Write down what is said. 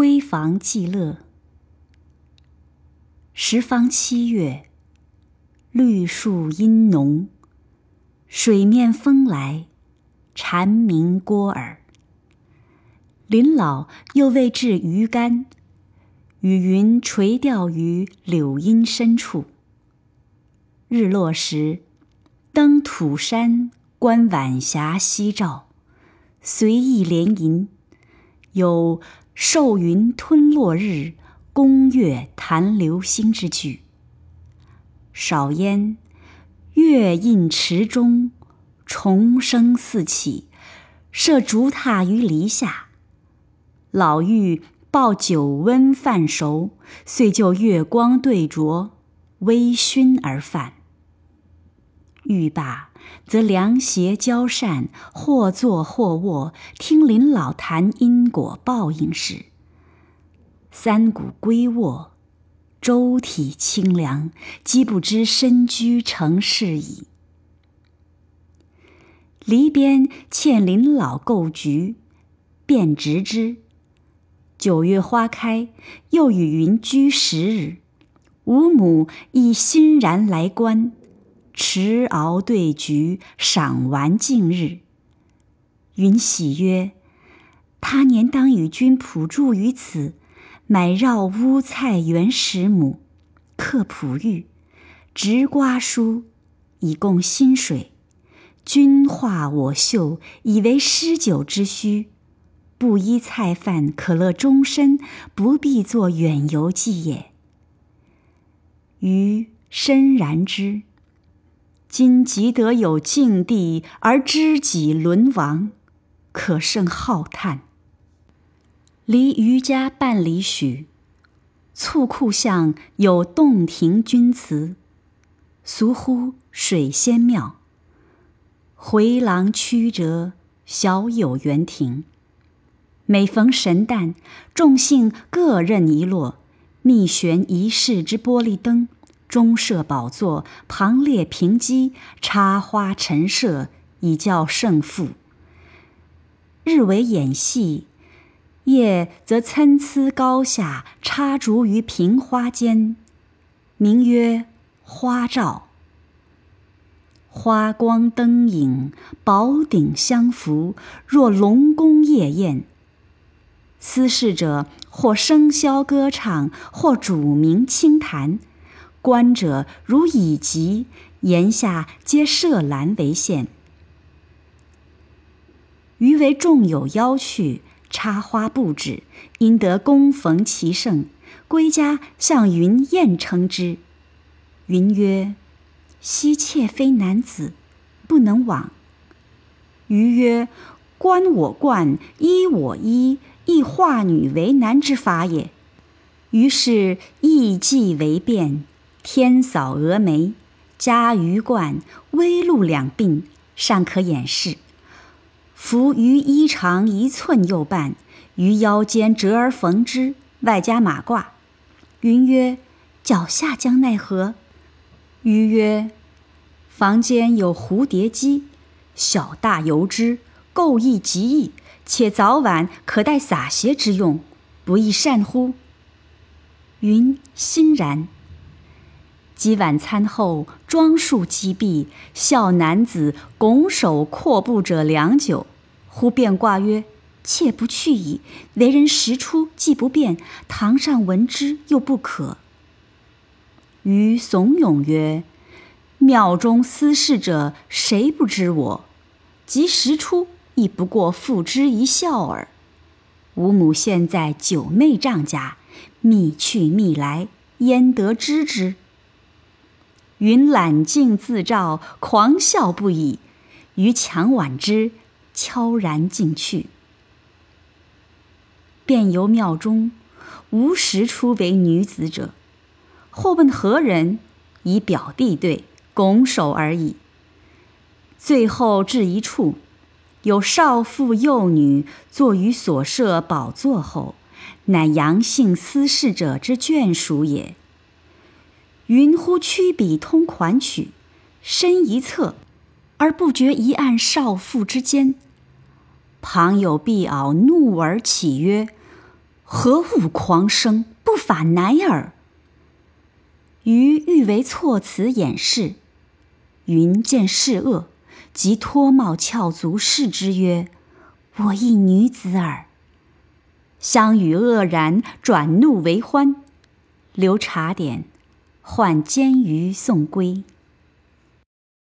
闺房寄乐。时方七月，绿树阴浓，水面风来，蝉鸣聒耳。林老又为置鱼竿，与云垂钓于柳荫深处。日落时，登土山观晚霞夕照，随意连吟，有“受云吞落日，宫月弹流星”之句。少焉，月映池中，虫声四起，设竹榻于篱下。老妪抱酒温饭熟，遂就月光对酌，微醺而饭。欲罢，则凉鞋交扇，或坐或卧，听林老谈因果报应时。三鼓归卧，周体清凉，即不知身居城市矣。篱边欠林老构菊，便植之。九月花开，又与云居十日，吾母亦欣然来观，持鳌对菊，赏玩尽日。云喜曰：“他年当与君普住于此，买绕屋菜园十亩，刻璞玉，植瓜蔬，以供薪水。君画我绣，以为诗酒之需。”布衣菜饭可乐终身，不必作远游记也。余深然之。今即得有境地，而知己沦亡，可胜浩叹。离余家半里许，簇库巷有洞庭君祠，俗呼水仙庙。回廊曲折，小有园亭。每逢神诞，众信各任一落，密悬一室之玻璃灯，中设宝座，旁列平几，插花陈设，以教胜负。日为演戏，夜则参差高下，插竹于平花间，名曰花照。花光灯影，宝鼎相扶，若龙宫夜宴。司事者或笙箫歌唱，或煮茗清谈；观者如蚁集，檐下皆设栏为限。余为众友邀去，插花布置，因得恭逢其盛，归家向云燕称之。云曰：“昔妾非男子，不能往。”余曰：“观我观，依我衣。”亦化女为男之法也。于是艺伎为变，天扫蛾眉，加鱼冠，微露两鬓，尚可掩饰。服于衣长一寸右半，于腰间折而缝之，外加马褂。云曰：“脚下将奈何？”鱼曰：“房间有蝴蝶机，小大由之，构意极易。”且早晚可待洒鞋之用，不亦善乎？云欣然。及晚餐后，装束既毕，笑男子拱手阔步者良久，忽便挂曰：“妾不去矣。为人实出，既不便，堂上闻之又不可。”余怂恿曰：“庙中私事者，谁不知我？即实出。”亦不过付之一笑耳。吾母现在九妹丈家，密去密来，焉得知之？云揽镜自照，狂笑不已。于强挽之，悄然进去。便游庙中，无时出为女子者。或问何人，以表弟对，拱手而已。最后至一处。有少妇幼女坐于所设宝座后，乃杨姓司事者之眷属也。云乎曲笔通款曲，深一侧，而不觉一按少妇之间。旁有婢媪怒而起曰：“何物狂生，不法乃尔？”余欲为措辞掩饰，云见事恶，即脱帽翘足视之曰：“我一女子耳。”相与愕然，转怒为欢，留茶点，唤煎鱼送归。